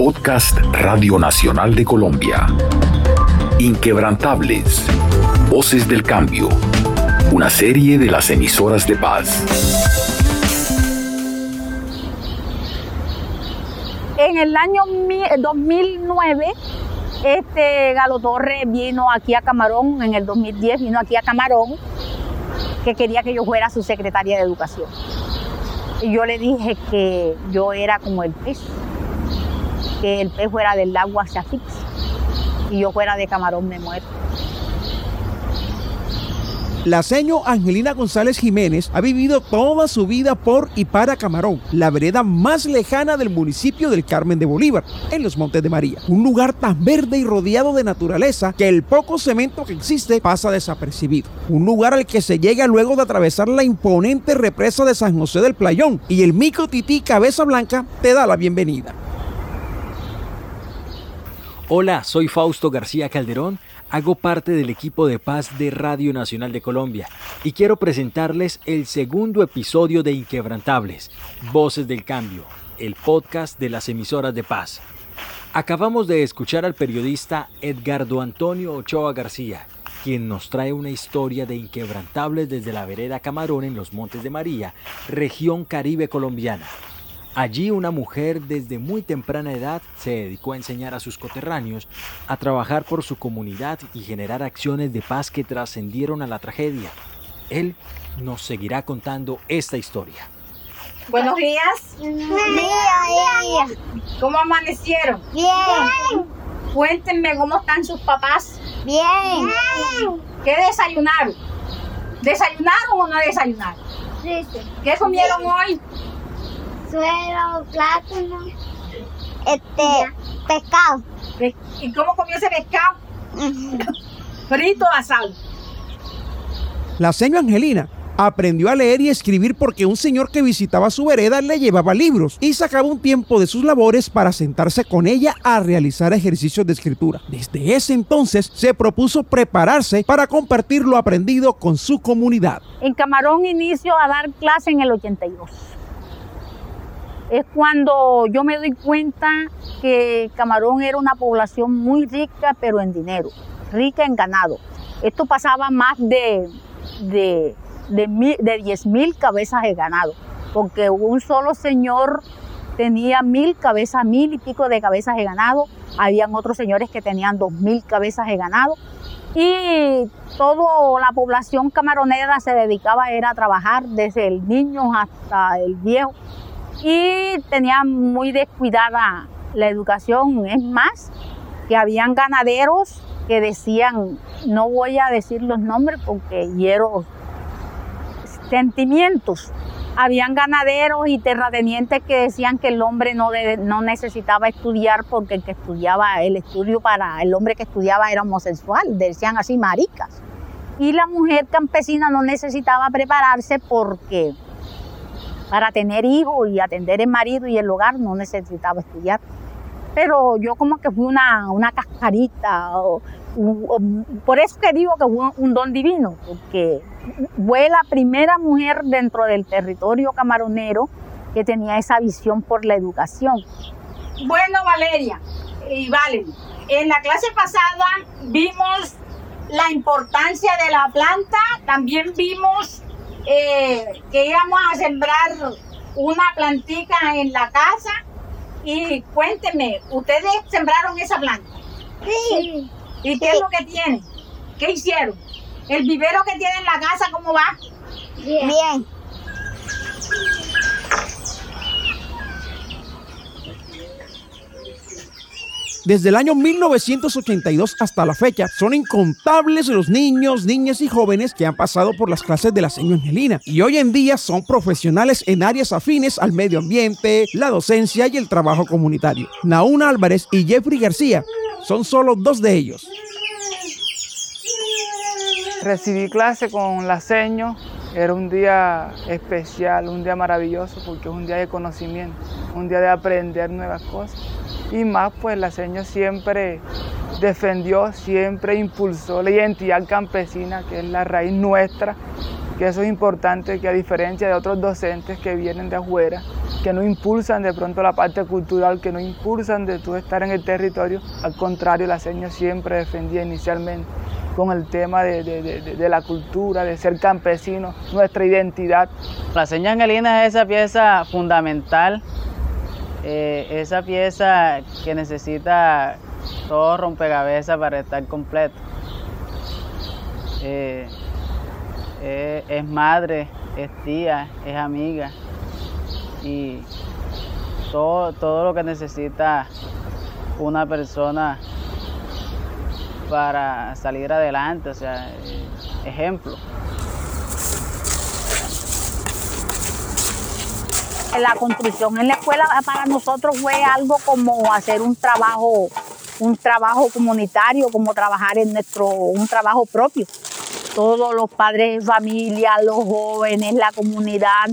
Podcast Radio Nacional de Colombia. Inquebrantables. Voces del Cambio. Una serie de las emisoras de paz. En el año 2009, este Galo Torres vino aquí a Camarón, en el 2010 vino aquí a Camarón, que quería que yo fuera su secretaria de Educación. Y yo le dije que yo era como el pez, que el pez fuera del agua se asfixia y yo fuera de camarón me muero. La seño Angelina González Jiménez ha vivido toda su vida por y para Camarón, la vereda más lejana del municipio del Carmen de Bolívar, en los Montes de María. Un lugar tan verde y rodeado de naturaleza que el poco cemento que existe pasa desapercibido. Un lugar al que se llega luego de atravesar la imponente represa de San José del Playón y el mico tití Cabeza Blanca te da la bienvenida. Hola, soy Fausto García Calderón hago parte del equipo de paz de Radio Nacional de Colombia y quiero presentarles el segundo episodio de Inquebrantables, Voces del Cambio, el podcast de las emisoras de paz. Acabamos de escuchar al periodista Edgardo Antonio Ochoa García, quien nos trae una historia de inquebrantables desde la vereda Camarón en los Montes de María, región caribe colombiana. Allí una mujer desde muy temprana edad se dedicó a enseñar a sus coterráneos a trabajar por su comunidad y generar acciones de paz que trascendieron a la tragedia. Él nos seguirá contando esta historia. Buenos días. Día, ¿Cómo amanecieron? Bien. Cuéntenme cómo están sus papás. Bien. ¿Qué desayunaron? ¿Desayunaron o no desayunaron? Sí. ¿Qué comieron hoy? Suero, plátano, este, pescado. ¿Y cómo comió ese pescado? Frito o asado. La señora Angelina aprendió a leer y escribir porque un señor que visitaba su vereda le llevaba libros y sacaba un tiempo de sus labores para sentarse con ella a realizar ejercicios de escritura. Desde ese entonces se propuso prepararse para compartir lo aprendido con su comunidad. En Camarón inicio a dar clase en el 82 es cuando yo me doy cuenta que Camarón era una población muy rica, pero en dinero, rica en ganado. Esto pasaba más de, de, de, 10 mil cabezas de ganado, porque un solo señor tenía mil cabezas, mil y pico de cabezas de ganado, habían otros señores que tenían dos mil cabezas de ganado, y toda la población camaronera se dedicaba era a trabajar, desde el niño hasta el viejo, y tenía muy descuidada la educación. Es más, que habían ganaderos que decían, no voy a decir los nombres porque hiero sentimientos. Habían ganaderos y terratenientes que decían que el hombre no, no necesitaba estudiar porque el que estudiaba, el estudio para el hombre que estudiaba era homosexual, decían así maricas. Y la mujer campesina no necesitaba prepararse porque para tener hijos y atender el marido y el hogar no necesitaba estudiar. Pero yo como que fui una, una cascarita, por eso que digo que fue un don divino, porque fue la primera mujer dentro del territorio camaronero que tenía esa visión por la educación. Bueno, Valeria y Valen, en la clase pasada vimos la importancia de la planta, también vimos eh, que íbamos a sembrar una plantica en la casa y cuénteme, ¿ustedes sembraron esa planta? Sí. ¿Y qué es lo que tienen? ¿Qué hicieron? ¿El vivero que tienen en la casa cómo va? Bien. Desde el año 1982 hasta la fecha, son incontables los niños, niñas y jóvenes que han pasado por las clases de la señora Angelina y hoy en día son profesionales en áreas afines al medio ambiente, la docencia y el trabajo comunitario. Nauna Álvarez y Jeffrey García son solo dos de ellos. Recibí clase con la seño, era un día especial, un día maravilloso porque es un día de conocimiento, un día de aprender nuevas cosas y más pues la señora siempre defendió, siempre impulsó la identidad campesina, que es la raíz nuestra, que eso es importante, que a diferencia de otros docentes que vienen de afuera, que no impulsan de pronto la parte cultural, que no impulsan de tú estar en el territorio. Al contrario, la seña siempre defendía inicialmente con el tema de, la cultura, de ser campesino, nuestra identidad. La seña angelina es esa pieza fundamental, eh, esa pieza que necesita todo rompecabezas para estar completo. Eh, eh, es madre, es tía, es amiga y todo, todo lo que necesita una persona para salir adelante, o sea, ejemplo. La construcción en la escuela para nosotros fue algo como hacer un trabajo, un trabajo comunitario, como trabajar en nuestro, un trabajo propio. Todos los padres de familia, los jóvenes, la comunidad,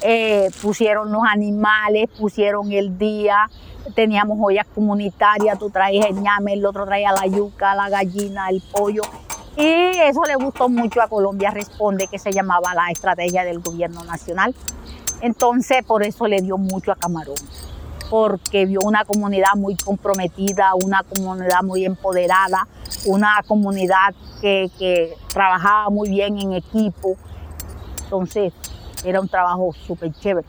eh, pusieron los animales, pusieron el día, teníamos ollas comunitarias, tú traías el ñame, el otro traía la yuca, la gallina, el pollo. Y eso le gustó mucho a Colombia Responde, que se llamaba la estrategia del gobierno nacional. Entonces, por eso le dio mucho a Camarón, porque vio una comunidad muy comprometida, una comunidad muy empoderada, una comunidad que, trabajaba muy bien en equipo. Entonces, era un trabajo súper chévere.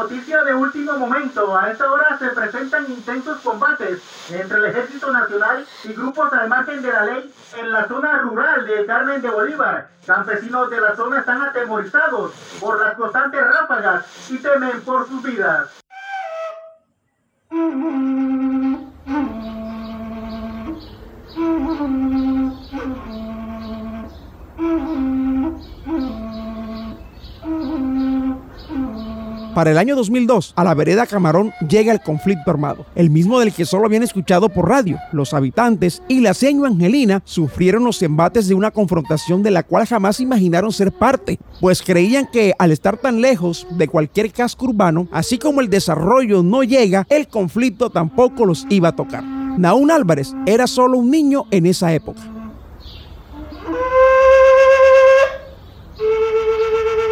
noticia de último momento. A esta hora se presentan intensos combates entre el Ejército Nacional y grupos al margen de la ley en la zona rural de Carmen de Bolívar. Campesinos de la zona están atemorizados por las constantes ráfagas y temen por sus vidas. Para el año 2002, a la vereda Camarón llega el conflicto armado, el mismo del que solo habían escuchado por radio. Los habitantes y la seño Angelina sufrieron los embates de una confrontación de la cual jamás imaginaron ser parte, pues creían que al estar tan lejos de cualquier casco urbano, así como el desarrollo no llega, el conflicto tampoco los iba a tocar. Naún Álvarez era solo un niño en esa época.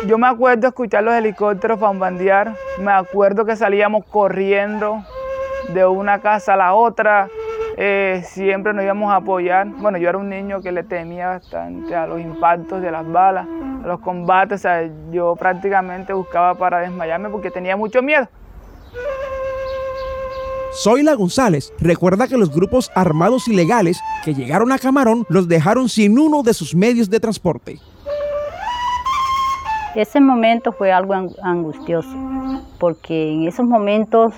Yo me acuerdo escuchar los helicópteros fambandear, me acuerdo que salíamos corriendo de una casa a la otra, eh, siempre nos íbamos a apoyar. Bueno, yo era un niño que le temía bastante a los impactos de las balas, a los combates, yo prácticamente buscaba para desmayarme porque tenía mucho miedo. Zoila González recuerda que los grupos armados ilegales que llegaron a Camarón los dejaron sin uno de sus medios de transporte. Ese momento fue algo angustioso, porque en esos momentos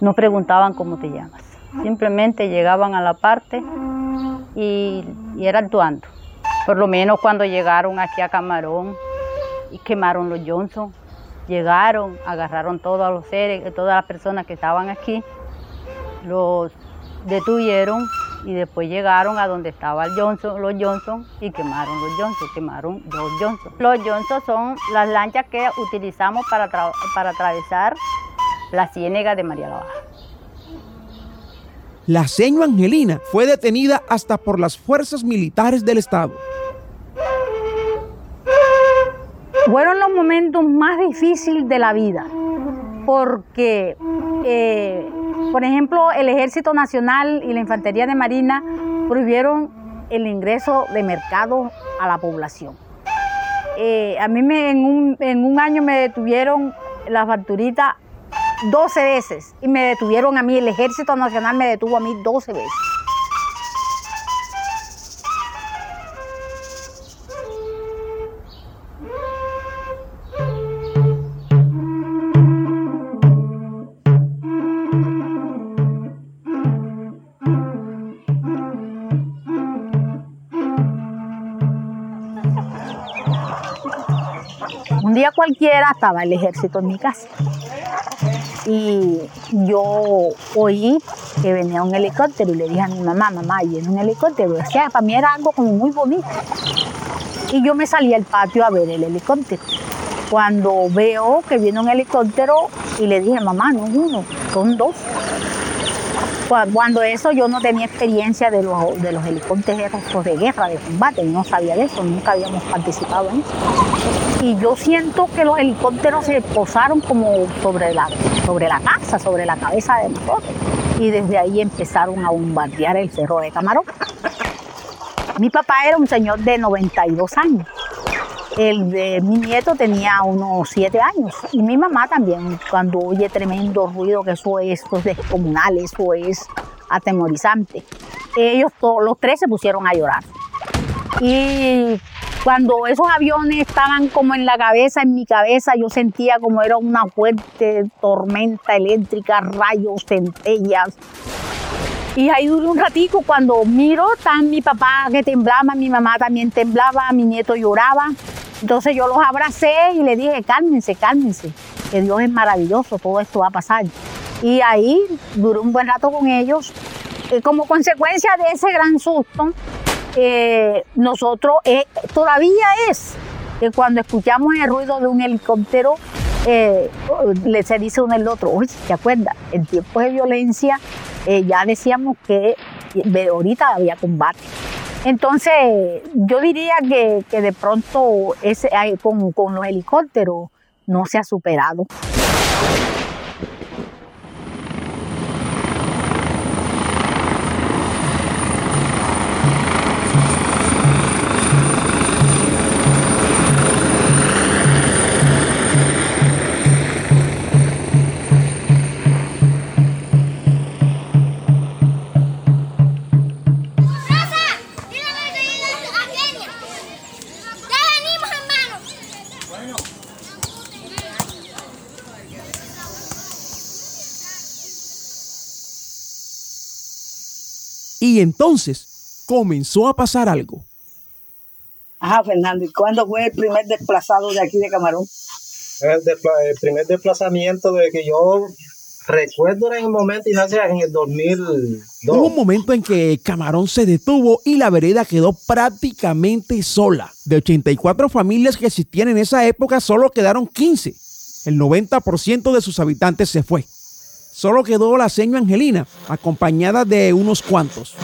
no preguntaban cómo te llamas. Simplemente llegaban a la parte y, era actuando. Por lo menos cuando llegaron aquí a Camarón y quemaron los Johnson, llegaron, agarraron todos los seres, todas las personas que estaban aquí, los detuvieron y después llegaron a donde estaba el Johnson, los Johnson y quemaron los Johnson, quemaron dos Johnson. Los Johnson son las lanchas que utilizamos para, para atravesar la ciénega de María la Baja. La seño Angelina fue detenida hasta por las fuerzas militares del Estado. Fueron los momentos más difíciles de la vida, porque eh, por ejemplo, el Ejército Nacional y la Infantería de Marina prohibieron el ingreso de mercado a la población. Eh, a mí me, en, un, en un año me detuvieron la facturita 12 veces y me detuvieron a mí, el Ejército Nacional me detuvo a mí 12 veces. Un día cualquiera estaba el ejército en mi casa y yo oí que venía un helicóptero y le dije a mi mamá, mamá, en un helicóptero. Decía, para mí era algo como muy bonito. Y yo me salí al patio a ver el helicóptero. Cuando veo que viene un helicóptero y le dije, mamá, no es uno, son dos. Cuando eso yo no tenía experiencia de los, de los helicópteros de guerra, de combate, no sabía de eso, nunca habíamos participado en eso. Y yo siento que los helicópteros se posaron como sobre la, sobre la casa, sobre la cabeza de nosotros. Y desde ahí empezaron a bombardear el cerro de Camarón. Mi papá era un señor de 92 años. El de mi nieto tenía unos 7 años. Y mi mamá también, cuando oye tremendo ruido, que eso es, eso es descomunal, eso es atemorizante. Ellos todos, los tres se pusieron a llorar. Y cuando esos aviones estaban como en la cabeza, en mi cabeza, yo sentía como era una fuerte tormenta eléctrica, rayos, centellas. Y ahí duré un ratico, cuando miro, tan mi papá que temblaba, mi mamá también temblaba, mi nieto lloraba. Entonces yo los abracé y le dije, cálmense, cálmense, que Dios es maravilloso, todo esto va a pasar. Y ahí duré un buen rato con ellos. Eh, como consecuencia de ese gran susto, eh, nosotros, eh, todavía es que cuando escuchamos el ruido de un helicóptero, le se dice uno al otro, oye, ¿te acuerdas? En tiempos de violencia ya decíamos que ahorita había combate. Entonces, yo diría que, de pronto ese, con, con los helicópteros no se ha superado. Y entonces comenzó a pasar algo. Ajá, Fernando, ¿y cuándo fue el primer desplazado de aquí de Camarón? El, primer desplazamiento de que yo recuerdo en el momento, y en el 2002. Hubo un momento en que Camarón se detuvo y la vereda quedó prácticamente sola. De 84 familias que existían en esa época, solo quedaron 15. El 90% de sus habitantes se fue. Solo quedó la señora Angelina, acompañada de unos cuantos.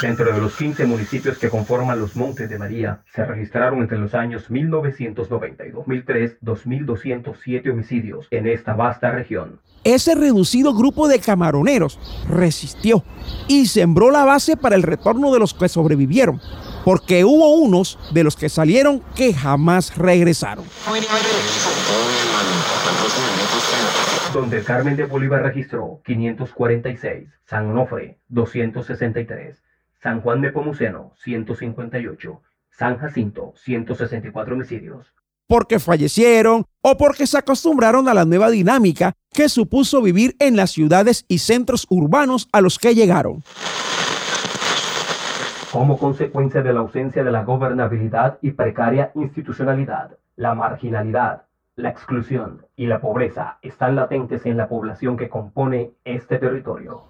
Dentro de los 15 municipios que conforman los Montes de María, se registraron entre los años 1990 y 2003 2.207 homicidios en esta vasta región. Ese reducido grupo de camaroneros resistió y sembró la base para el retorno de los que sobrevivieron, porque hubo unos de los que salieron que jamás regresaron. Donde Carmen de Bolívar registró 546, San Onofre 263, San Juan de Pomuceno 158, San Jacinto 164 homicidios. Porque fallecieron o porque se acostumbraron a la nueva dinámica que supuso vivir en las ciudades y centros urbanos a los que llegaron. Como consecuencia de la ausencia de la gobernabilidad y precaria institucionalidad, la marginalidad, la exclusión y la pobreza están latentes en la población que compone este territorio.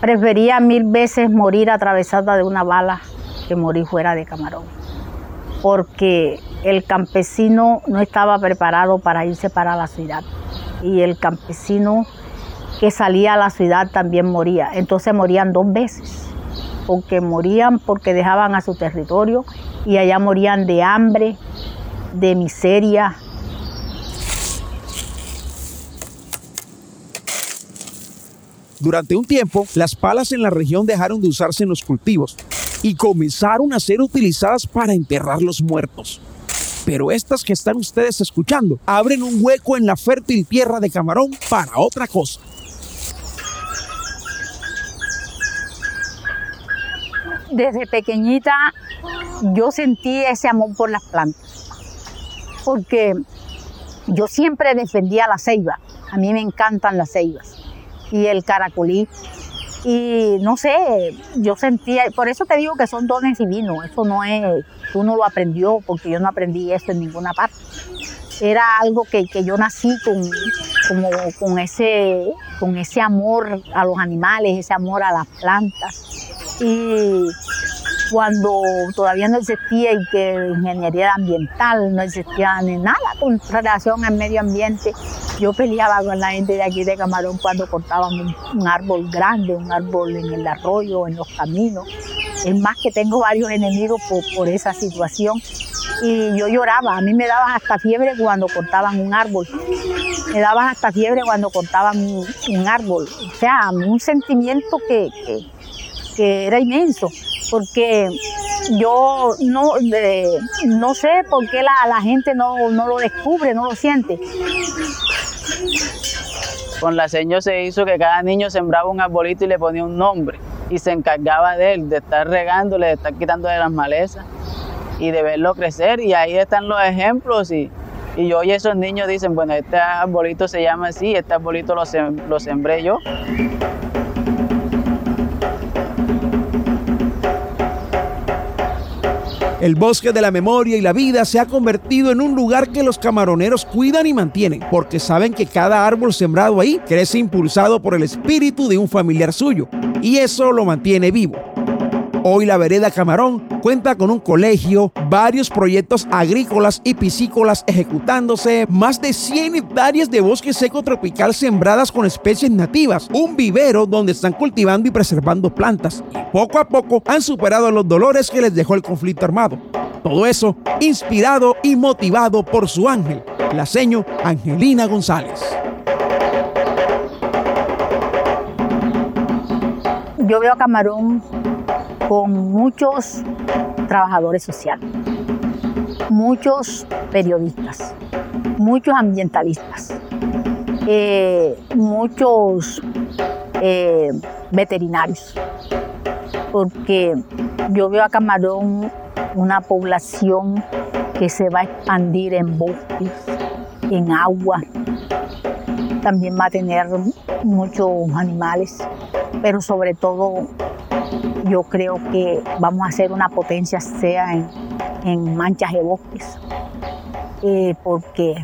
Prefería mil veces morir atravesada de una bala que morir fuera de Camarón, porque el campesino no estaba preparado para irse para la ciudad y el campesino que salía a la ciudad también moría, entonces morían dos veces porque morían porque dejaban a su territorio y allá morían de hambre, de miseria. Durante un tiempo, las palas en la región dejaron de usarse en los cultivos y comenzaron a ser utilizadas para enterrar los muertos. Pero estas que están ustedes escuchando abren un hueco en la fértil tierra de Camarón para otra cosa. Desde pequeñita yo sentí ese amor por las plantas, porque yo siempre defendía la ceiba, a mí me encantan las ceibas y el caracolí. Y no sé, yo sentía, por eso te digo que son dones divinos, eso no es, uno lo aprendió, porque yo no aprendí eso en ninguna parte. era algo que, que yo nací con, como, con, ese, con ese amor a los animales, ese amor a las plantas. Y cuando todavía no existía y que ingeniería ambiental, no existía ni nada con relación al medio ambiente, yo peleaba con la gente de aquí de Camarón cuando cortaban un, árbol grande, un árbol en el arroyo, en los caminos. Es más que tengo varios enemigos por, esa situación. Y yo lloraba, a mí me daban hasta fiebre cuando cortaban un árbol, me daban hasta fiebre cuando cortaban un, árbol, o sea, un sentimiento que, era inmenso, porque yo no, no sé por qué la, la gente no, no, lo descubre, no lo siente. Con la señora se hizo que cada niño sembraba un arbolito y le ponía un nombre y se encargaba de él, de estar regándole, de estar quitándole las malezas y de verlo crecer. Y ahí están los ejemplos y, y hoy esos niños dicen, bueno, este arbolito se llama así, este arbolito lo, lo sembré yo. El bosque de la memoria y la vida se ha convertido en un lugar que los camaroneros cuidan y mantienen, porque saben que cada árbol sembrado ahí crece impulsado por el espíritu de un familiar suyo, y eso lo mantiene vivo. Hoy la vereda Camarón cuenta con un colegio, varios proyectos agrícolas y piscícolas ejecutándose, más de 100 hectáreas de bosque seco tropical sembradas con especies nativas, un vivero donde están cultivando y preservando plantas. poco a poco han superado los dolores que les dejó el conflicto armado. Todo eso inspirado y motivado por su ángel, la seño Angelina González. Yo veo a Camarón con muchos trabajadores sociales, muchos periodistas, muchos ambientalistas, eh, muchos eh, veterinarios, porque yo veo a Camarón una población que se va a expandir en bosques, en agua, también va a tener muchos animales, pero sobre todo yo creo que vamos a ser una potencia, sea en, manchas de bosques, eh, porque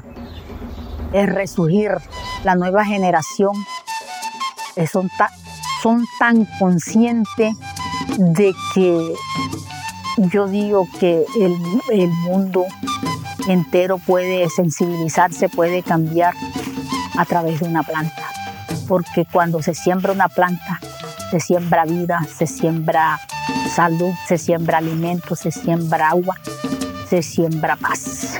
es resurgir la nueva generación, eh, son, son tan conscientes de que yo digo que el, el mundo entero puede sensibilizarse, puede cambiar a través de una planta, porque cuando se siembra una planta, se siembra vida, se siembra salud, se siembra alimento, se siembra agua, se siembra paz.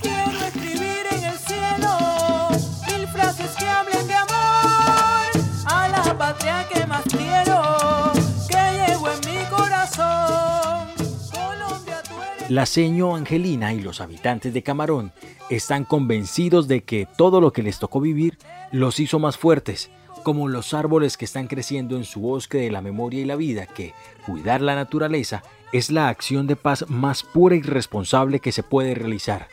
Quiero escribir en el cielo mil frases que hablen de amor a la patria que más quiero, que llevo en mi corazón. Colombia, tú eres... La seño Angelina y los habitantes de Camarón están convencidos de que todo lo que les tocó vivir los hizo más fuertes como los árboles que están creciendo en su bosque de la memoria y la vida, que cuidar la naturaleza es la acción de paz más pura y responsable que se puede realizar.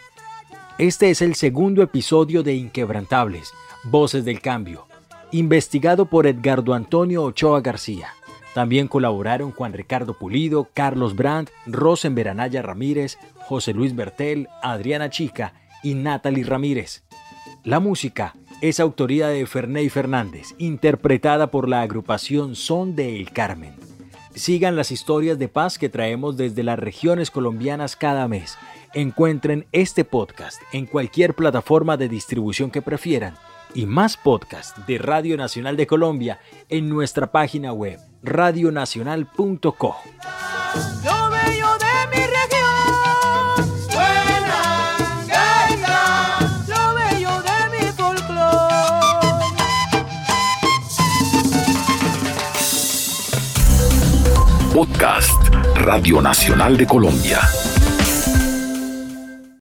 Este es el segundo episodio de Inquebrantables, Voces del Cambio, investigado por Edgardo Antonio Ochoa García. También colaboraron Juan Ricardo Pulido, Carlos Brandt, Rosen Veranaya Ramírez, José Luis Bertel, Adriana Chica y Natalie Ramírez. La música es autoría de Ferney Fernández, interpretada por la agrupación Son de El Carmen. Sigan las historias de paz que traemos desde las regiones colombianas cada mes. Encuentren este podcast en cualquier plataforma de distribución que prefieran y más podcasts de Radio Nacional de Colombia en nuestra página web radionacional.co. Podcast Radio Nacional de Colombia.